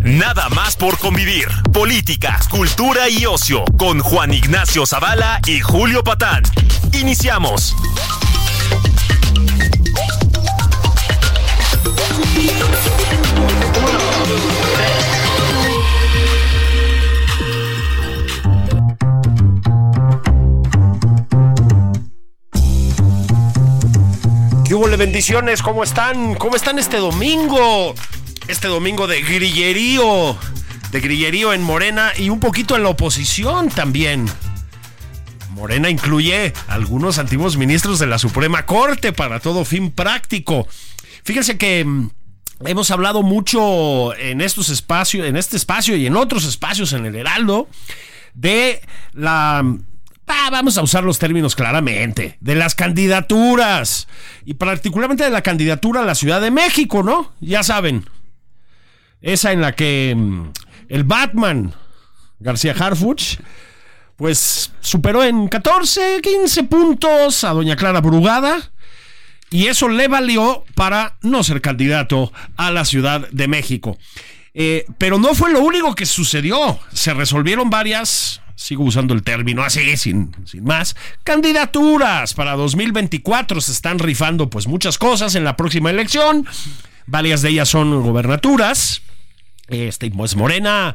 Nada más por convivir. Política, cultura y ocio con Juan Ignacio Zavala y Julio Patán. Iniciamos. ¿Qué hubo, bendiciones? ¿Cómo están? ¿Cómo están este domingo? Este domingo de grillerío. De grillerío en Morena y un poquito en la oposición también. Morena incluye algunos antiguos ministros de la Suprema Corte para todo fin práctico. Fíjense que mm, hemos hablado mucho en estos espacios, en este espacio y en otros espacios en el Heraldo de la Ah, vamos a usar los términos claramente. De las candidaturas. Y particularmente de la candidatura a la Ciudad de México, ¿no? Ya saben. Esa en la que mm, el Batman, García Harfuch, pues superó en 14, 15 puntos a doña Clara Brugada. Y eso le valió para no ser candidato a la Ciudad de México. Eh, pero no fue lo único que sucedió. Se resolvieron varias sigo usando el término así, sin, sin más, candidaturas para 2024. Se están rifando pues muchas cosas en la próxima elección. Varias de ellas son gobernaturas. Este, pues Morena,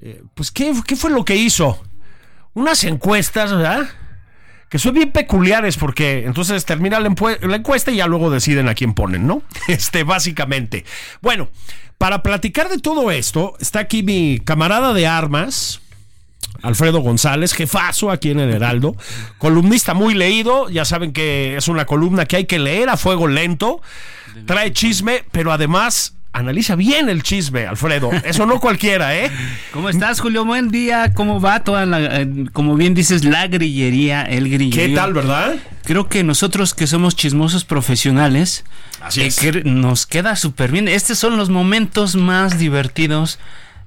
eh, pues ¿qué, ¿qué fue lo que hizo? Unas encuestas, ¿verdad? que son bien peculiares porque entonces termina la, la, encuesta y ya luego deciden a quién ponen, ¿no? Este, básicamente. Bueno, para platicar de todo esto, está aquí mi camarada de armas, Alfredo González, jefazo aquí en el Heraldo, columnista muy leído, ya saben que es una columna que hay que leer a fuego lento, trae chisme, pero además analiza bien el chisme, Alfredo. Eso no cualquiera, ¿eh? ¿Cómo estás, Julio? Buen día. ¿Cómo va toda la, eh, como bien dices, la grillería, el grillerío? ¿Qué tal, verdad? Creo que nosotros que somos chismosos profesionales, Así es. eh, que nos queda súper bien. Estos son los momentos más divertidos.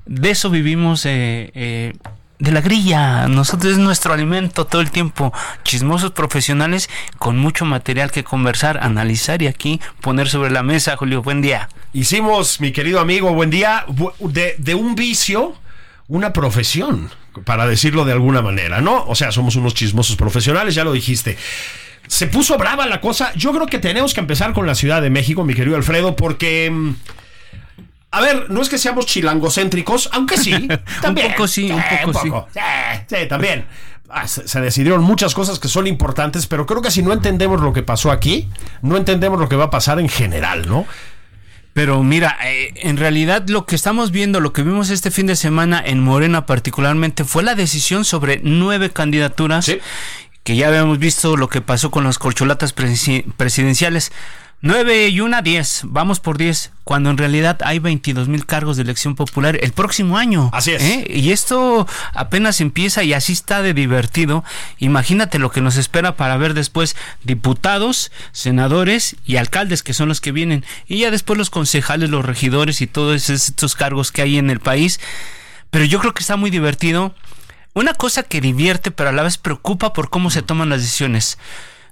De eso vivimos eh, eh, de la grilla. Nosotros es nuestro alimento todo el tiempo. Chismosos profesionales con mucho material que conversar, analizar y aquí poner sobre la mesa. Julio, buen día. Hicimos, mi querido amigo, buen día, de, de un vicio, una profesión, para decirlo de alguna manera, ¿no? O sea, somos unos chismosos profesionales, ya lo dijiste. Se puso brava la cosa. Yo creo que tenemos que empezar con la Ciudad de México, mi querido Alfredo, porque... A ver, no es que seamos chilangocéntricos, aunque sí, también. poco sí, un poco sí. sí. Sí, también. Ah, se, se decidieron muchas cosas que son importantes, pero creo que si no entendemos lo que pasó aquí, no entendemos lo que va a pasar en general, ¿no? Pero mira, eh, en realidad lo que estamos viendo, lo que vimos este fin de semana en Morena particularmente, fue la decisión sobre nueve candidaturas, Sí. que ya habíamos visto lo que pasó con las corcholatas presi- presidenciales. Nueve y una, diez. Vamos por diez. Cuando en realidad hay 22 mil cargos de elección popular el próximo año. Así es. ¿eh? Y esto apenas empieza y así está de divertido. Imagínate lo que nos espera para ver después diputados, senadores y alcaldes que son los que vienen. Y ya después los concejales, los regidores y todos estos cargos que hay en el país. Pero yo creo que está muy divertido. Una cosa que divierte, pero a la vez preocupa por cómo se toman las decisiones.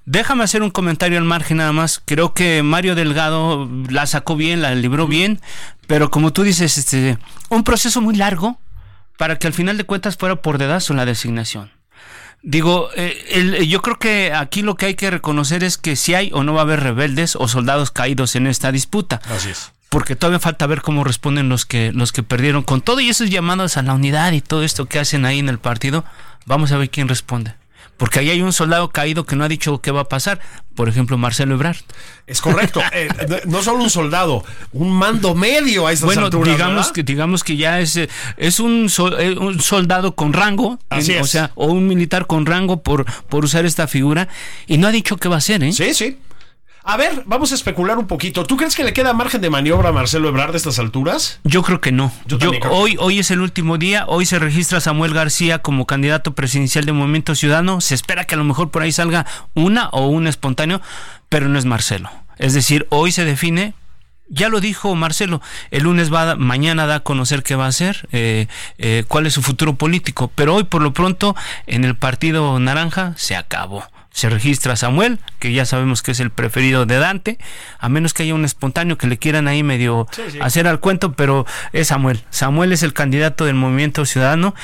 Déjame hacer un comentario al margen nada más. Creo que Mario Delgado la sacó bien, la libró bien, pero como tú dices, este, un proceso muy largo para que al final de cuentas fuera por dedazo la designación. Digo, eh, el- yo creo que aquí lo que hay que reconocer es que si hay o no va a haber rebeldes o soldados caídos en esta disputa Así es. porque todavía falta ver cómo responden los que los que perdieron con todo y esos llamados a la unidad y todo esto que hacen ahí en el partido. Vamos a ver quién responde. Porque ahí hay un soldado caído que no ha dicho qué va a pasar. Por ejemplo, Marcelo Ebrard. Es correcto. Eh, no solo un soldado, un mando medio a estas Bueno, alturas, digamos ¿verdad? que digamos que ya es es un, sol- eh, un soldado con rango, Así en- o es. sea, o un militar con rango por por usar esta figura y no ha dicho qué va a hacer, ¿eh? Sí, sí. A ver, vamos a especular un poquito. ¿Tú crees que le queda margen de maniobra a Marcelo Ebrard de estas alturas? Yo creo que no. Yo Yo- creo que hoy, hoy es el último día. Hoy se registra Samuel García como candidato presidencial de Movimiento Ciudadano. Se espera que a lo mejor por ahí salga una o un espontáneo, pero no es Marcelo. Es decir, hoy se define. Ya lo dijo Marcelo, el lunes va, a- mañana da a conocer qué va a hacer, eh, eh, cuál es su futuro político, pero hoy por lo pronto en el partido naranja se acabó. Se registra Samuel, que ya sabemos que es el preferido de Dante, a menos que haya un espontáneo que le quieran ahí medio hacer al cuento, pero es Samuel. Samuel es el candidato del Movimiento Ciudadano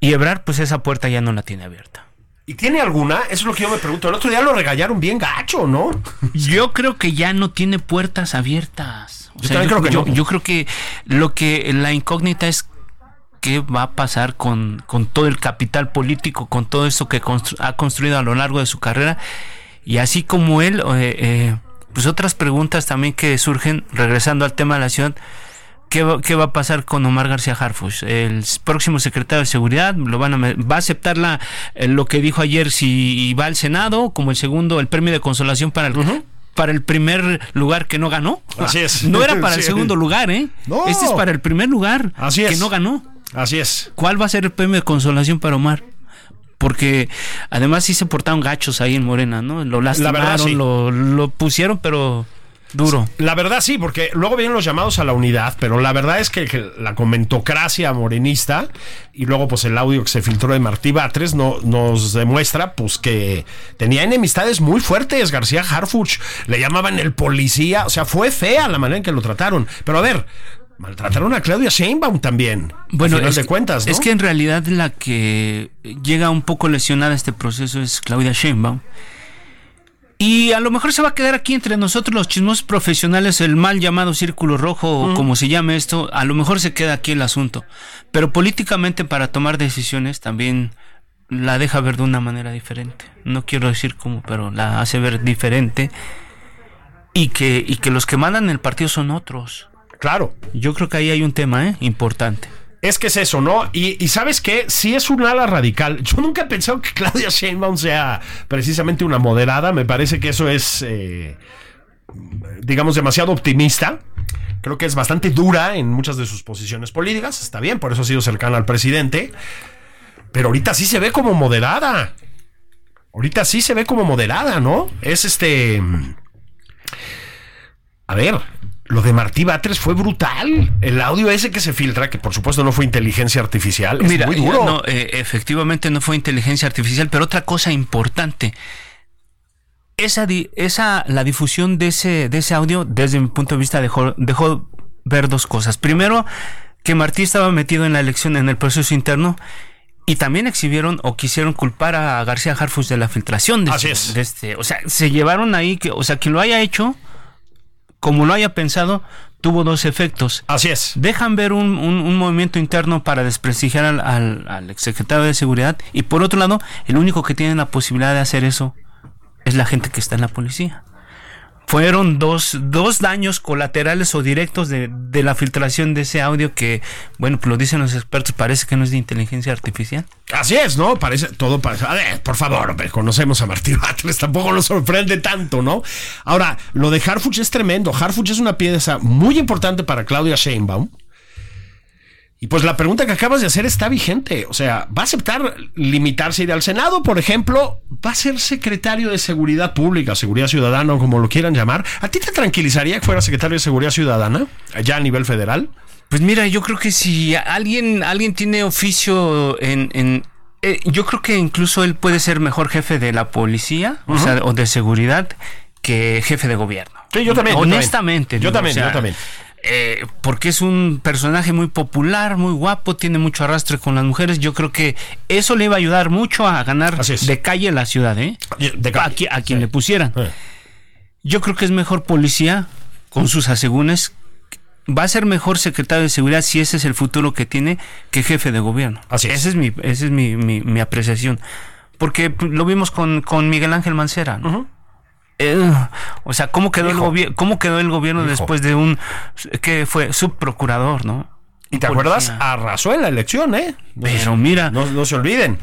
y Ebrar, pues esa puerta ya no la tiene abierta. ¿Y tiene alguna? Eso es lo que yo me pregunto. El otro día lo regañaron bien gacho, ¿no? Yo creo que ya no tiene puertas abiertas. O Yo también creo que yo, no. yo creo que lo que la incógnita es qué va a pasar con, con todo el capital político, con todo eso que constru- ha construido a lo largo de su carrera. Y así como él, eh, eh, pues otras preguntas también que surgen, regresando al tema de la ciudad. ¿Qué va, qué va a pasar con Omar García Harfuch? El próximo secretario de Seguridad lo van a, va a aceptar la, eh, lo que dijo ayer si va al Senado como el segundo, el premio de consolación para el, para el primer lugar que no ganó. Así es. No era para el Sí. segundo lugar, ¿eh? No. Este es para el primer lugar Así que no ganó. Así es. ¿Cuál va a ser el premio de consolación para Omar? Porque además sí se portaron gachos ahí en Morena, ¿no? Lo lastimaron, verdad, sí. lo, lo pusieron, pero duro. La verdad sí, porque luego vienen los llamados a la unidad, pero la verdad es que, que la comentocracia morenista y luego pues el audio que se filtró de Martí Batres no, nos demuestra pues que tenía enemistades muy fuertes García Harfuch, le llamaban el policía, o sea, fue fea la manera en que lo trataron. Pero a ver, maltrataron a Claudia Sheinbaum también, Bueno, final es, de cuentas, ¿no? es que en realidad la que llega un poco lesionada a este proceso es Claudia Sheinbaum. Y a lo mejor se va a quedar aquí entre nosotros los chismosos profesionales, el mal llamado círculo rojo, o como se llame esto, a lo mejor se queda aquí el asunto. Pero políticamente para tomar decisiones también la deja ver de una manera diferente. No quiero decir cómo, pero la hace ver diferente. Y que, y que los que mandan el partido son otros. Claro. Yo creo que ahí hay un tema ¿eh? importante. Es que es eso, ¿no? Y, y sabes qué, si es un ala radical. Yo nunca he pensado que Claudia Sheinbaum sea precisamente una moderada. Me parece que eso es, eh, digamos, demasiado optimista. Creo que es bastante dura en muchas de sus posiciones políticas. Está bien, por eso ha sido cercana al presidente. Pero ahorita sí se ve como moderada. Ahorita sí se ve como moderada, ¿no? Es este... A ver, lo de Martí Batres fue brutal. El audio ese que se filtra, que por supuesto no fue inteligencia artificial, es Mira, muy ya duro. no, eh, efectivamente no fue inteligencia artificial, pero otra cosa importante. Esa, di- esa, la difusión de ese, de ese audio, desde mi punto de vista, dejó, dejó ver dos cosas. Primero, que Martí estaba metido en la elección, en el proceso interno, y también exhibieron o quisieron culpar a García Harfus de la filtración de, Así este- es. de este. O sea, se llevaron ahí que, o sea, quien lo haya hecho, como lo haya pensado, tuvo dos efectos Así es. dejan ver un, un- un movimiento interno para desprestigiar al, al, al exsecretario de Seguridad y por otro lado, el único que tiene la posibilidad de hacer eso es la gente que está en la policía. Fueron dos, dos daños colaterales o directos de, de la filtración de ese audio que, bueno, pues lo dicen los expertos, parece que no es de inteligencia artificial. Así es, ¿no? Parece, todo parece. A ver, por favor, hombre, conocemos a Martí Batres, tampoco nos sorprende tanto, ¿no? Ahora, lo de Harfuch es tremendo. Harfuch es una pieza muy importante para Claudia Sheinbaum. Y pues la pregunta que acabas de hacer está vigente. O sea, ¿va a aceptar limitarse a ir al Senado, por ejemplo? ¿Va a ser secretario de Seguridad Pública, Seguridad Ciudadana, o como lo quieran llamar? ¿A ti te tranquilizaría que fuera secretario de Seguridad Ciudadana, allá a nivel federal? Pues mira, yo creo que si alguien, alguien tiene oficio en, en eh, yo creo que incluso él puede ser mejor jefe de la policía, o sea, o de seguridad, que jefe de gobierno. Sí, yo también, yo Honestamente. Yo también, yo también. Eh, porque es un personaje muy popular, muy guapo, tiene mucho arrastre con las mujeres. Yo creo que eso le iba a ayudar mucho a ganar de calle la ciudad, ¿eh? De calle. a, qui- a quien Sí. le pusieran. Yo creo que es mejor policía con sus asegúnes. Va a ser mejor secretario de seguridad si ese es el futuro que tiene que jefe de gobierno. Así es. Esa es mi, esa es mi, mi- mi apreciación. Porque lo vimos con, con Miguel Ángel Mancera. ¿no? Eh, o sea, ¿cómo quedó, el Hijo. gobi- ¿cómo quedó el gobierno Hijo. después de un que fue subprocurador, ¿no? ¿Y te acuerdas? Arrasó en la elección, ¿eh? No, Pero mira, no, no se olviden.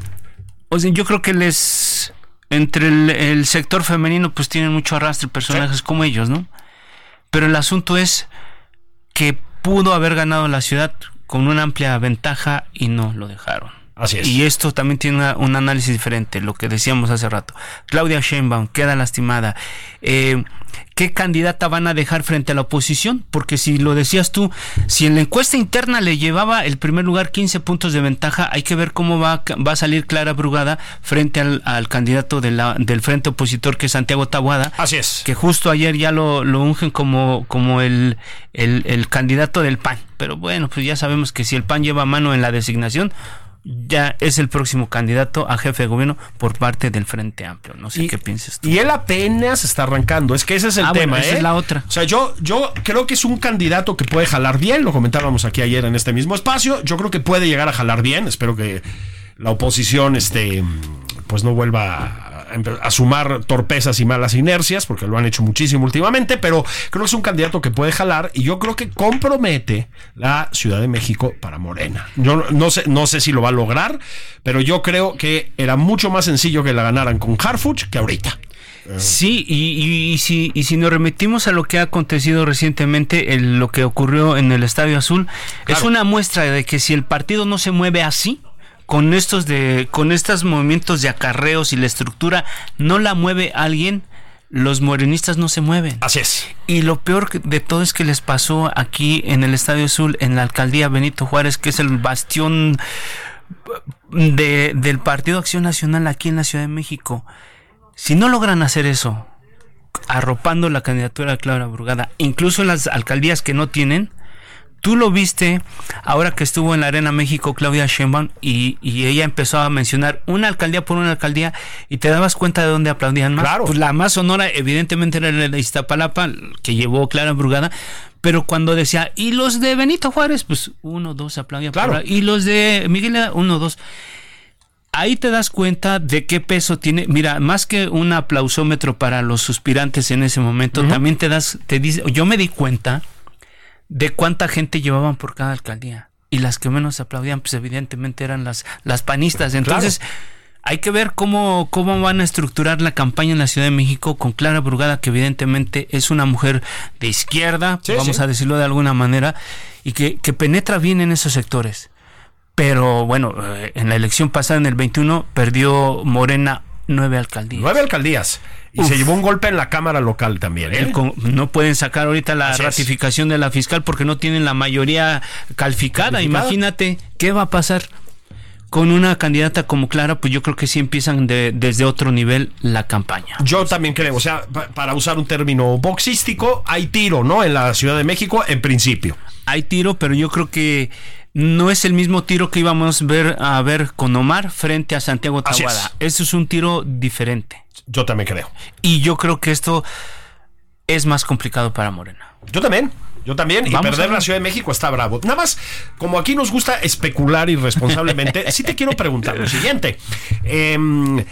o sea, yo creo que les entre el, el sector femenino pues tienen mucho arrastre personajes como ellos, ¿no? Pero el asunto es que pudo haber ganado la ciudad con una amplia ventaja y no lo dejaron. Así es. Y esto también tiene una- un análisis diferente, lo que decíamos hace rato. Claudia Sheinbaum queda lastimada. Eh, ¿Qué candidata van a dejar frente a la oposición? Porque si lo decías tú, si en la encuesta interna le llevaba el primer lugar 15 puntos de ventaja, hay que ver cómo va, va a salir Clara Brugada frente al, al candidato de la- del frente opositor que es Santiago Tabuada Así es. que justo ayer ya lo, lo ungen como, como el, el, el candidato del PAN. Pero bueno, pues ya sabemos que si el PAN lleva mano en la designación, ya es el próximo candidato a jefe de gobierno por parte del Frente Amplio. No sé qué piensas tú. Y él apenas está arrancando. Es que ese es el Ah, bueno, tema, esa ¿eh? es la otra. O sea, yo, yo creo que es un candidato que puede jalar bien. Lo comentábamos aquí ayer en este mismo espacio. Yo creo que puede llegar a jalar bien. Espero que la oposición, este, pues no vuelva a, a sumar torpezas y malas inercias, porque lo han hecho muchísimo últimamente. Pero creo que es un candidato que puede jalar y yo creo que compromete la Ciudad de México para Morena. Yo no- sé, no sé si lo va a lograr, pero yo creo que era mucho más sencillo que la ganaran con Harfuch que ahorita. Sí, y, y- y si, y si nos remitimos a lo que ha acontecido recientemente, el- lo que ocurrió en el Estadio Azul, es una muestra de que si el partido no se mueve así, con estos de, con estos movimientos de acarreos y la estructura, no la mueve alguien, los morenistas no se mueven. Así es. Y lo peor de todo es que les pasó aquí en el Estadio Azul, en la alcaldía Benito Juárez, que es el bastión de- del Partido Acción Nacional aquí en la Ciudad de México. Si no logran hacer eso, arropando la candidatura de Clara Brugada, incluso en las alcaldías que no tienen, tú lo viste ahora que estuvo en la Arena México Claudia Sheinbaum y, y ella empezó a mencionar una alcaldía por una alcaldía y te dabas cuenta de dónde aplaudían más. Claro. Pues la más sonora evidentemente era la de Iztapalapa que llevó Clara Brugada, pero cuando decía, y los de Benito Juárez, pues uno, dos aplaudían. Claro. Y los de Miguel, uno, dos ahí te das cuenta de qué peso tiene. Mira, más que un aplausómetro para los suspirantes en ese momento, también te das, te dice, yo me di cuenta de cuánta gente llevaban por cada alcaldía. Y las que menos aplaudían, pues evidentemente eran las, las panistas. Entonces, hay que ver cómo, cómo van a estructurar la campaña en la Ciudad de México con Clara Brugada, que evidentemente es una mujer de izquierda, Sí, vamos sí. a decirlo de alguna manera, y que, que penetra bien en esos sectores. Pero bueno, eh, en la elección pasada, en el 21, perdió Morena nueve alcaldías. Nueve alcaldías. Y Uf. se llevó un golpe en la Cámara local también. ¿eh? No pueden sacar ahorita la Así es. ratificación de la fiscal porque no tienen la mayoría calificada. Calificada. Imagínate qué va a pasar con una candidata como Clara. Pues yo creo que sí empiezan de- desde otro nivel la campaña. Yo también creo, o sea, pa- para usar un término boxístico, hay tiro, ¿no? En la Ciudad de México, en principio. Hay tiro, pero yo creo que no es el mismo tiro que íbamos ver, a ver con Omar frente a Santiago Tahuada. es. Eso es un tiro diferente. Yo también creo. Y yo creo que esto es más complicado para Morena. Yo también. Yo también. Y Vamos a perder la Ciudad de México está bravo. Nada más, como aquí nos gusta especular irresponsablemente, sí te quiero preguntar lo siguiente. Em,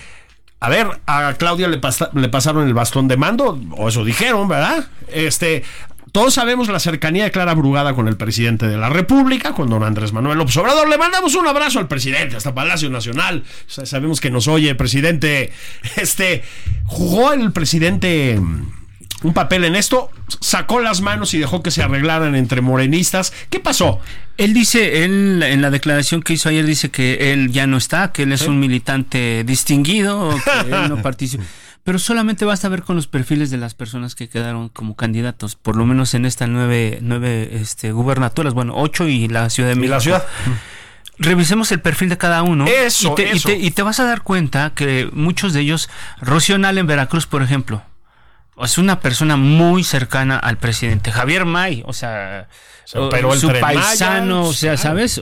a ver, a Claudia le, le pasaron el bastón de mando, o eso dijeron, ¿verdad? Este. Todos sabemos la cercanía de Clara Brugada con el presidente de la República, con don Andrés Manuel López Obrador. Le mandamos un abrazo al presidente, hasta Palacio Nacional. O sea, sabemos que nos oye, presidente. Este, jugó el presidente mm, un papel en esto, sacó las manos y dejó que se arreglaran entre morenistas. ¿Qué pasó? Él dice, él en la declaración que hizo ayer dice que él ya no está, que él es un militante distinguido, que él no participa. Pero solamente basta ver con los perfiles de las personas que quedaron como candidatos, por lo menos en estas nueve, nueve este, gubernaturas, bueno, ocho y la Ciudad de Y México. la ciudad. Revisemos el perfil de cada uno. Eso, y te, y eso. te- y te vas a dar cuenta que muchos de ellos, Rocío Nal en Veracruz, por ejemplo, es una persona muy cercana al presidente. Javier May, o sea, Se su Maya, paisano, o sea. ¿sabes?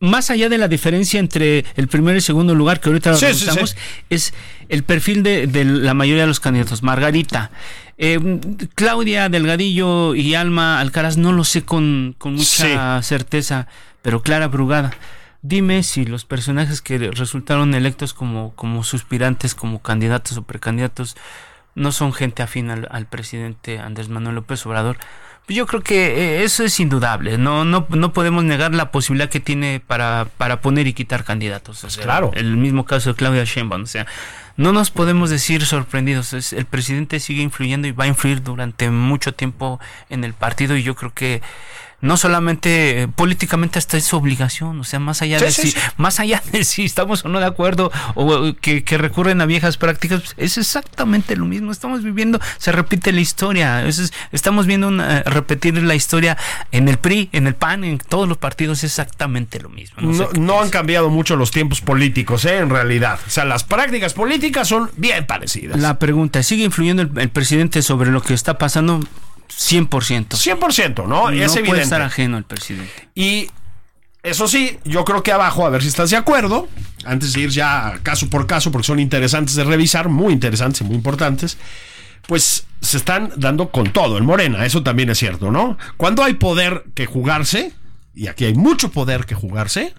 Más allá de la diferencia entre el primer y segundo lugar, que ahorita lo sí, es el perfil de, de la mayoría de los candidatos. Margarita, eh, Claudia Delgadillo y Alma Alcaraz, no lo sé con, con mucha certeza, pero Clara Brugada. Dime si los personajes que resultaron electos como, como suspirantes, como candidatos o precandidatos, no son gente afín al, al presidente Andrés Manuel López Obrador. Pues Yo creo que eh, eso es indudable. No, no, no podemos negar la posibilidad que tiene para, para poner y quitar candidatos. O sea, claro. El mismo caso de Claudia Sheinbaum. O sea, no nos podemos decir sorprendidos. El presidente sigue influyendo y va a influir durante mucho tiempo en el partido y yo creo que no solamente eh, políticamente hasta es su obligación, o sea, más allá Sí, de sí, si, sí. más allá de si estamos o no de acuerdo o eh, que, que recurren a viejas prácticas, es exactamente lo mismo. Estamos viviendo, se repite la historia. Es- estamos viendo una- repetir la historia en el PRI, en el PAN, en todos los partidos, es exactamente lo mismo. No han cambiado mucho los tiempos políticos, ¿eh? en realidad. O sea, las prácticas políticas son bien parecidas. La pregunta, ¿sigue influyendo el, el presidente sobre lo que está pasando? 100%. 100%, ¿no? no es puede evidente. estar ajeno al presidente. Y eso sí, yo creo que abajo, a ver si estás de acuerdo, antes de ir ya caso por caso, porque son interesantes de revisar, muy interesantes y muy importantes, pues se están dando con todo en Morena, eso también es cierto, ¿no? Cuando hay poder que jugarse, y aquí hay mucho poder que jugarse,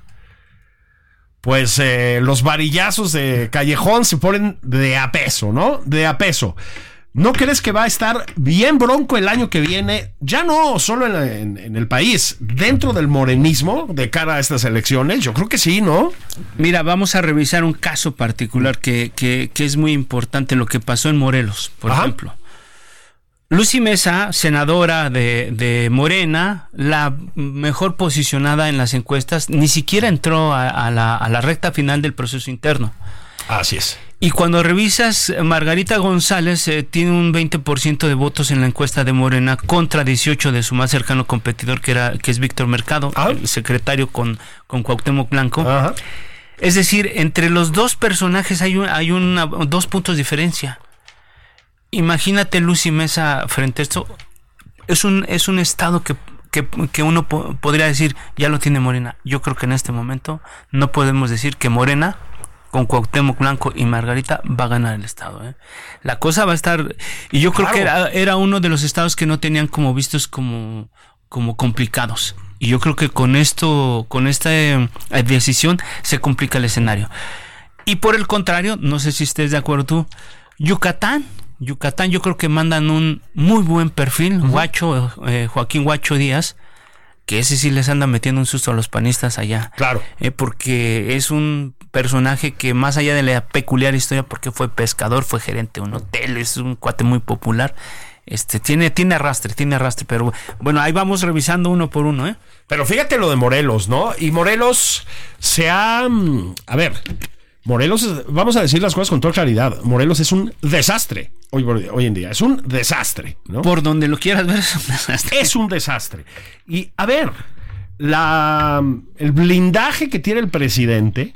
pues eh, los varillazos de Callejón se ponen de a peso, ¿no? De a peso. ¿No crees que va a estar bien bronco el año que viene? Ya no solo en, la- en- en el país, dentro del morenismo de cara a estas elecciones. Yo creo que sí, ¿no? Mira, vamos a revisar un caso particular que, que- que es muy importante, lo que pasó en Morelos, por Ajá. ejemplo. Lucy Mesa, senadora de, de Morena, la mejor posicionada en las encuestas, ni siquiera entró a, a la, a la recta final del proceso interno. Así es. Y cuando revisas, Margarita González eh, tiene un 20% de votos en la encuesta de Morena contra 18 de su más cercano competidor, que, era, que es Víctor Mercado, Ah. el secretario con, con Cuauhtémoc Blanco. Ajá. Es decir, entre los dos personajes hay, un- hay una, dos puntos de diferencia. Imagínate Lucy Mesa frente a esto. Es un, es un estado que, que, que uno po- podría decir ya lo tiene Morena. Yo creo que en este momento no podemos decir que Morena con Cuauhtémoc Blanco y Margarita va a ganar el estado. ¿eh? La cosa va a estar... Y yo creo que era uno de los estados que no tenían como vistos como, como complicados. Y yo creo que con esto, con esta eh, decisión, se complica el escenario. Y por el contrario, no sé si estés de acuerdo tú, Yucatán, Yucatán yo creo que mandan un muy buen perfil, Guacho, eh, Joaquín Guacho Díaz, que ese sí les anda metiendo un susto a los panistas allá. Claro. Eh, porque es un personaje que más allá de la peculiar historia, porque fue pescador, fue gerente de un hotel, es un cuate muy popular. Este tiene tiene arrastre, tiene arrastre, pero bueno, ahí vamos revisando uno por uno, ¿eh? Pero fíjate lo de Morelos, ¿no? Y Morelos se ha... mm, A ver, Morelos, es- vamos a decir las cosas con toda claridad. Morelos es un desastre hoy, en día. Es un desastre, ¿no? Por donde lo quieras ver es un desastre. es un desastre. Y a ver, la, el blindaje que tiene el presidente,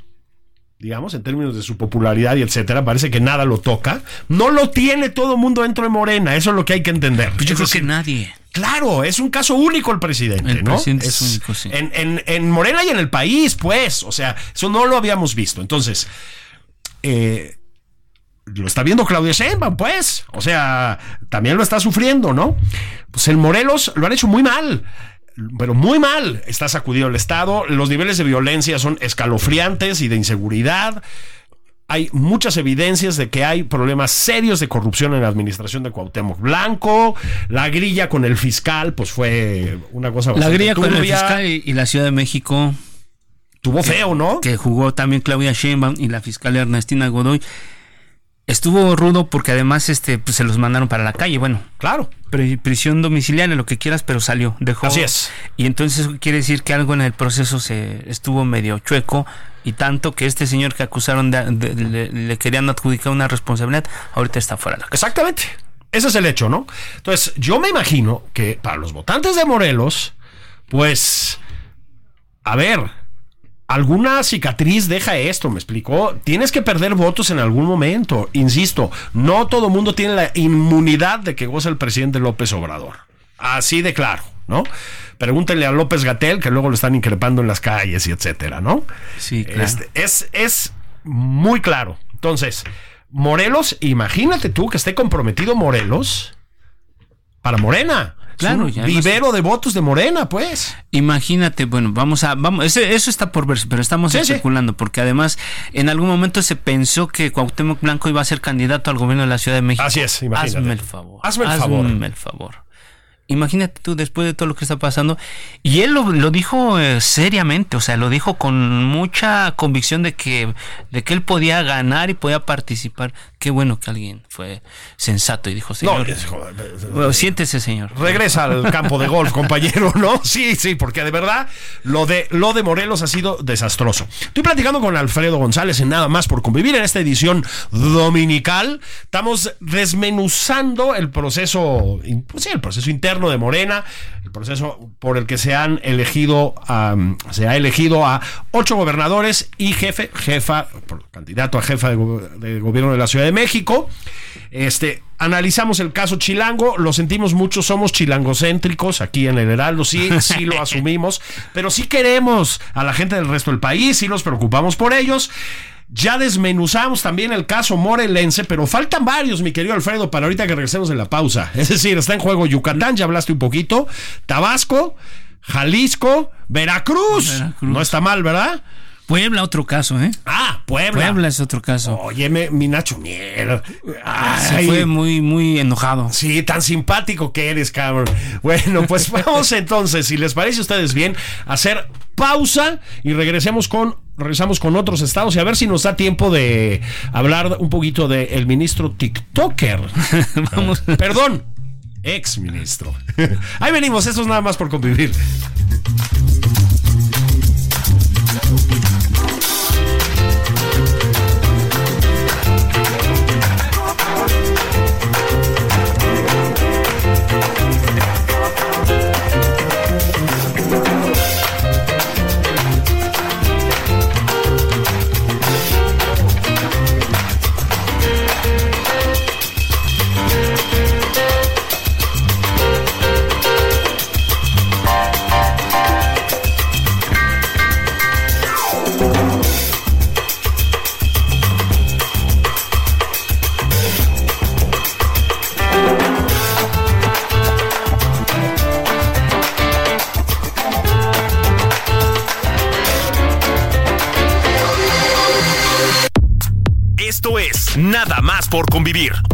digamos, en términos de su popularidad y etcétera, parece que nada lo toca. No lo tiene todo el mundo dentro de Morena, eso es lo que hay que entender. Pues yo Es creo decir, que nadie. Claro, es un caso único el presidente, El ¿no? presidente es único, sí. En, en- en Morena y en el país, pues. O sea, eso no lo habíamos visto. Entonces, eh, lo está viendo Claudia Sheinbaum, pues. O sea, también lo está sufriendo, ¿no? Pues el Morelos lo han hecho muy mal. Pero muy mal. Está sacudido el Estado. Los niveles de violencia son escalofriantes y de inseguridad. Hay muchas evidencias de que hay problemas serios de corrupción en la administración de Cuauhtémoc Blanco. La grilla con el fiscal, pues fue una cosa La bastante grilla con el fiscal y, y la Ciudad de México, Tuvo feo, ¿no? que jugó también Claudia Sheinbaum y la fiscal Ernestina Godoy, estuvo rudo porque además este pues, se los mandaron para la calle. Bueno, Claro. pri- prisión domiciliaria, lo que quieras, pero salió, dejó. Así es. Y entonces quiere decir que algo en el proceso se estuvo medio chueco y tanto que este señor que acusaron de, le querían adjudicar una responsabilidad, ahorita está fuera de la casa. Exactamente. Ese es el hecho, ¿no? Entonces, yo me imagino que para los votantes de Morelos, pues, a ver, alguna cicatriz deja esto, me explicó. Tienes que perder votos en algún momento. Insisto, no todo mundo tiene la inmunidad de que goza el presidente López Obrador. Así de claro, ¿no? Pregúntenle a López Gatel, que luego lo están increpando en las calles y etcétera, ¿no? Sí, claro. Este, es, es muy claro. Entonces, Morelos, imagínate tú que esté comprometido Morelos para Morena. Claro, ya no vivero de votos de Morena, pues. Imagínate, bueno, vamos a, vamos, ese- eso está por verse, pero estamos Sí, sí. especulando, porque además en algún momento se pensó que Cuauhtémoc Blanco iba a ser candidato al gobierno de la Ciudad de México. Así es, imagínate. Hazme el favor. Hazme el favor. Hazme el favor. Imagínate tú después de todo lo que está pasando. Y él lo, lo dijo eh, seriamente, o sea, lo dijo con mucha convicción de que, de que él podía ganar y podía participar. Qué bueno que alguien fue sensato y dijo, señor, bueno, siéntese, señor. Regresa al campo de golf, compañero, ¿no? Sí, sí, porque de verdad lo de, lo de Morelos ha sido desastroso. Estoy platicando con Alfredo González en Nada más por convivir en esta edición dominical. Estamos desmenuzando el proceso, pues sí, el proceso interno de Morena, el proceso por el que se han elegido, am, se ha elegido a ocho gobernadores y jefe, jefa, por- candidato a jefa de, go- de gobierno de la Ciudad de México. Este, analizamos el caso Chilango, lo sentimos mucho, somos chilangocéntricos aquí en el Heraldo, sí, sí lo asumimos, pero sí queremos a la gente del resto del país, sí nos preocupamos por ellos. Ya desmenuzamos también el caso morelense, pero faltan varios, mi querido Alfredo, para ahorita que regresemos de la pausa. Es decir, está en juego Yucatán, ya hablaste un poquito, Tabasco, Jalisco, Veracruz. Veracruz. No está mal, ¿verdad? Puebla, otro caso, ¿eh? Ah, Puebla. Puebla es otro caso. Óyeme, mi Nacho Mier. Se fue muy, muy enojado. Sí, tan simpático que eres, cabrón. Bueno, pues vamos entonces, si les parece a ustedes bien, a hacer pausa y regresemos con regresamos con otros estados y a ver si nos da tiempo de hablar un poquito del el ministro TikToker. Vamos. Perdón, ex ministro. Ahí venimos, eso es nada más por convivir.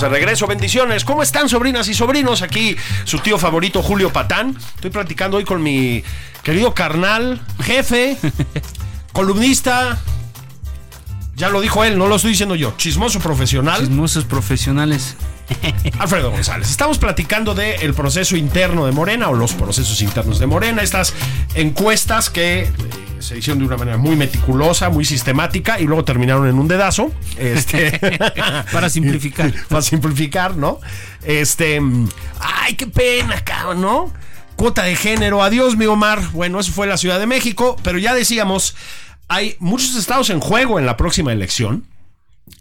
Estamos de regreso, bendiciones. ¿Cómo están, sobrinas y sobrinos? Aquí su tío favorito, Julio Patán. Estoy platicando hoy con mi querido carnal, jefe, columnista. Ya lo dijo él, no lo estoy diciendo yo. Chismoso profesional, Chismosos profesionales. Alfredo González. Estamos platicando del proceso interno de Morena o los procesos internos de Morena, estas encuestas que se hicieron de una manera muy meticulosa, muy sistemática y luego terminaron en un dedazo. Este, Para simplificar. Para simplificar, ¿no? Este, ay, qué pena, cabrón, ¿no? Cuota de género, adiós, mi Omar. Bueno, eso fue la Ciudad de México, pero ya decíamos, hay muchos estados en juego en la próxima elección.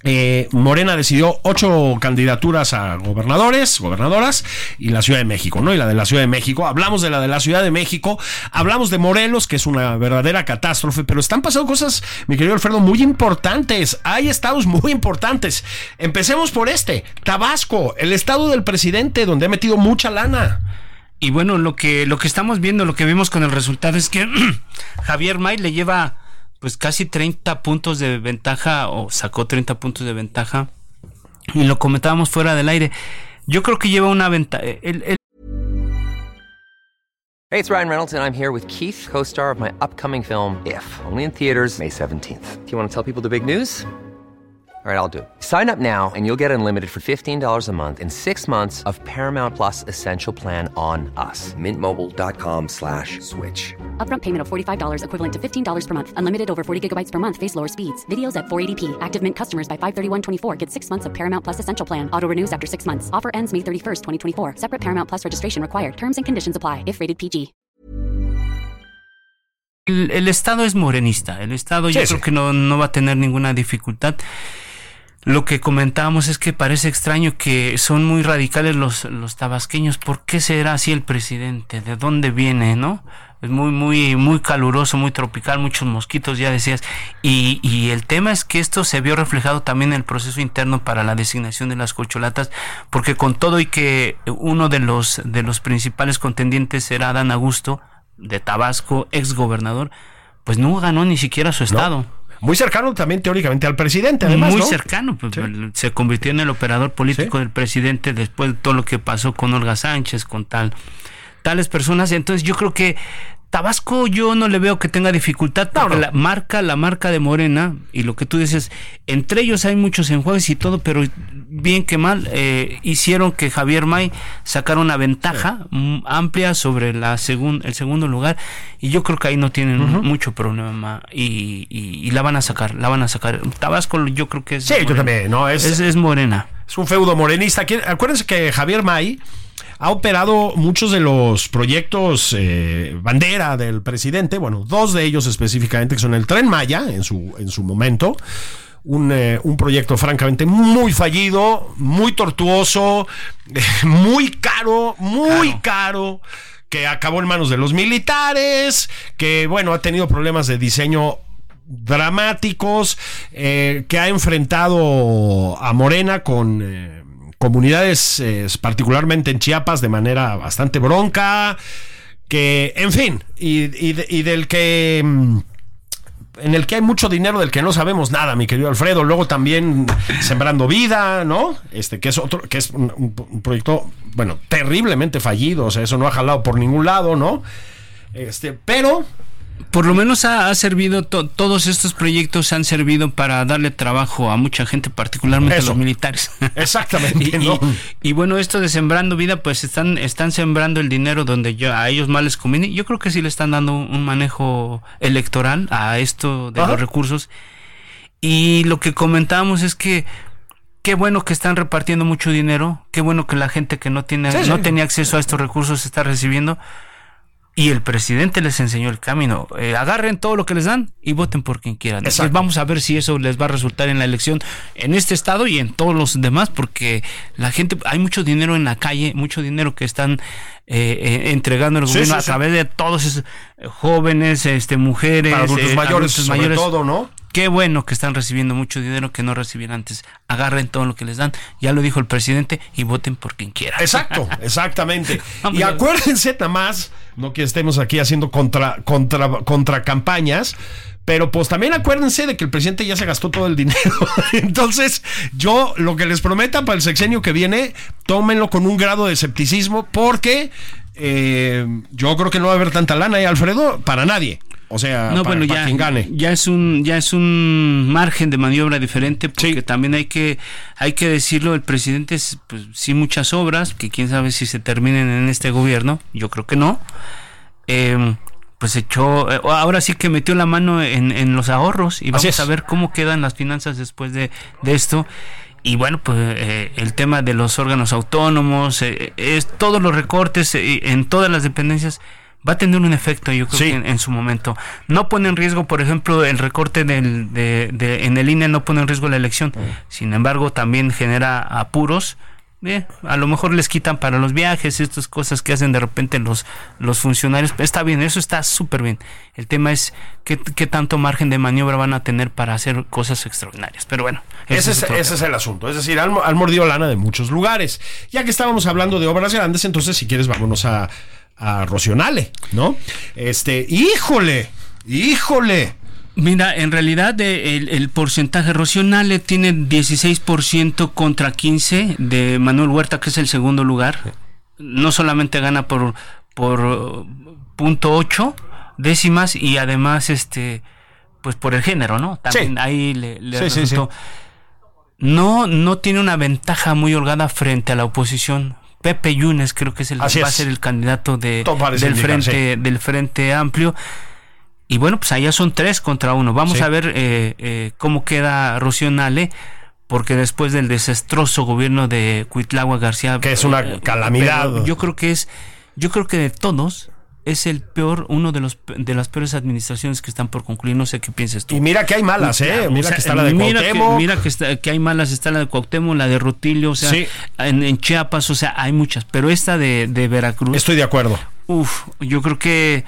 Eh, Morena decidió ocho candidaturas a gobernadores, gobernadoras y la Ciudad de México, ¿no? Y la de la Ciudad de México. Hablamos de la de la Ciudad de México, hablamos de Morelos, que es una verdadera catástrofe, pero están pasando cosas, mi querido Alfredo, muy importantes. Hay estados muy importantes. Empecemos por este, Tabasco, el estado del presidente, donde ha metido mucha lana. Y bueno, lo que, lo que estamos viendo, lo que vimos con el resultado es que Javier May le lleva pues casi 30 puntos de ventaja o sacó 30 puntos de ventaja y lo comentábamos fuera del aire. Yo creo que lleva una ventaja. Hey, it's Ryan Reynolds, and I'm here with Keith, co star of my upcoming film, If, only in theaters, May 17th. Do you want to tell people the big news? All right, I'll do it. Sign up now and you'll get unlimited for $15 a month and six months of Paramount Plus Essential Plan on us. Mintmobile.com slash switch. Upfront payment of $45 equivalent to $15 per month. Unlimited over 40 gigabytes per month. Face lower speeds. Videos at 480p. Active Mint customers by 531.24 get six months of Paramount Plus Essential Plan. Auto renews after six months. Offer ends May 31st, 2024. Separate Paramount Plus registration required. Terms and conditions apply if rated PG. El, el Estado es morenista. El Estado yo Sí, creo que no, no va a tener ninguna dificultad. Lo que comentábamos es que parece extraño que son muy radicales los, los tabasqueños. ¿Por qué será así el presidente? ¿De dónde viene, no? Es muy, muy, muy caluroso, muy tropical, muchos mosquitos, ya decías. Y, y el tema es que esto se vio reflejado también en el proceso interno para la designación de las colcholatas, porque con todo y que uno de los, de los principales contendientes era Adán Augusto, de Tabasco, ex gobernador, pues no ganó ni siquiera su estado. Muy cercano también teóricamente al presidente, además. Muy ¿no? cercano, pues, se convirtió en el operador político Sí. del presidente después de todo lo que pasó con Olga Sánchez, con tal tales personas. Entonces yo creo que Tabasco yo no le veo que tenga dificultad porque no. la marca, la marca de Morena y lo que tú dices, entre ellos hay muchos enjuagues y todo, pero bien que mal eh, hicieron que Javier May sacara una ventaja amplia sobre la segun, el segundo lugar y yo creo que ahí no tienen mucho problema y, y- y la van a sacar, la van a sacar. Tabasco yo creo que es Sí, yo Morena. también, ¿no? Es- es, es Morena. Es un feudo morenista. Acuérdense que Javier May ha operado muchos de los proyectos eh, bandera del presidente, bueno, dos de ellos específicamente, que son el Tren Maya en su, en su momento. Un, eh, un proyecto francamente muy fallido, muy tortuoso, muy caro, muy caro, que acabó en manos de los militares, que bueno, ha tenido problemas de diseño dramáticos, eh, que ha enfrentado a Morena con comunidades, eh, particularmente en Chiapas, de manera bastante bronca, que, en fin, y, y y del que... mm, En el que hay mucho dinero del que no sabemos nada, mi querido Alfredo. Luego también Sembrando Vida, ¿no? Este, que es otro, que es un- un proyecto, bueno, terriblemente fallido. O sea, eso no ha jalado por ningún lado, ¿no? Este, pero Por lo menos ha, ha servido, to- todos estos proyectos han servido para darle trabajo a mucha gente, particularmente Eso. a los militares. Exactamente, y, ¿no? y- y bueno, esto de sembrando vida, pues están, están sembrando el dinero donde yo, a ellos más les conviene. Yo creo que sí le están dando un, manejo electoral a esto de Ajá. los recursos. Y lo que comentábamos es que qué bueno que están repartiendo mucho dinero, qué bueno que la gente que no tiene, Sí, no sí. tenía acceso a estos recursos está recibiendo. Y el presidente les enseñó el camino. Eh, agarren todo lo que les dan y voten por quien quieran. Entonces, vamos a ver si eso les va a resultar en la elección en este estado y en todos los demás, porque la gente, hay mucho dinero en la calle, mucho dinero que están eh, eh, entregando el Sí, gobierno sí, a sí. través de todos esos jóvenes, este, mujeres, para adultos eh, mayores, adultos sobre mayores. todo, ¿no? Qué bueno que están recibiendo mucho dinero que no recibían antes. Agarren todo lo que les dan. Ya lo dijo el presidente y voten por quien quiera. Exacto, exactamente. Y acuérdense nada más, no que estemos aquí haciendo contra, contra, contra campañas, pero pues también acuérdense de que el presidente ya se gastó todo el dinero. Entonces, yo lo que les prometa para el sexenio que viene, tómenlo con un grado de escepticismo, porque eh, yo creo que no va a haber tanta lana, ¿eh, Alfredo? Para nadie. O sea, No, para, bueno, para ya, quien gane. ya es un ya es un margen de maniobra diferente porque Sí. también hay que hay que decirlo el presidente es, pues, sí muchas obras que quién sabe si se terminen en este gobierno yo creo que no Eh, pues echó eh, ahora sí que metió la mano en, en los ahorros y vamos a ver cómo quedan las finanzas después de, de esto y bueno, pues eh, el tema de los órganos autónomos, eh, es todos los recortes eh, en todas las dependencias va a tener un efecto, yo creo Sí. que en, en su momento. No pone en riesgo, por ejemplo, el recorte del, de, de- en el INE no pone en riesgo la elección. Sin embargo, también genera apuros. Eh, a lo mejor les quitan para los viajes, estas cosas que hacen de repente los, los funcionarios. Está bien, eso está súper bien. El tema es qué, qué tanto margen de maniobra van a tener para hacer cosas extraordinarias. Pero bueno, Ese es, ese es el asunto. Es decir, han, han mordido lana de muchos lugares. Ya que estábamos hablando de obras grandes, entonces, si quieres, vámonos a, a Rocionale, ¿no? Este, híjole, híjole. Mira, en realidad eh, el, el porcentaje Rocionale tiene 16% contra 15 de Manuel Huerta, que es el segundo lugar. No solamente gana por por punto ocho décimas y además este pues por el género, ¿no? También Sí. ahí le, le Sí, sí, resultó. No no tiene una ventaja muy holgada frente a la oposición. Pepe Yunes creo que es el Así va a ser el candidato de, del frente del frente amplio. Y bueno, pues allá son tres contra uno. Vamos Sí. a ver eh, eh, cómo queda Rocío Nale, porque después del desastroso gobierno de Cuitlagua García, Que es una eh, calamidad. Yo creo que es, yo creo que de todos es el peor, uno de los de las peores administraciones que están por concluir. No sé qué piensas tú. Y mira que hay malas, ¿eh? O Mira sea, que está la de mira que, Cuauhtémoc. mira que, está- que hay malas, está la de Cuauhtémoc, la de Rutilio, o sea, Sí. en, en Chiapas, o sea, hay muchas, pero esta de, de Veracruz, Estoy de acuerdo. Uf, yo creo que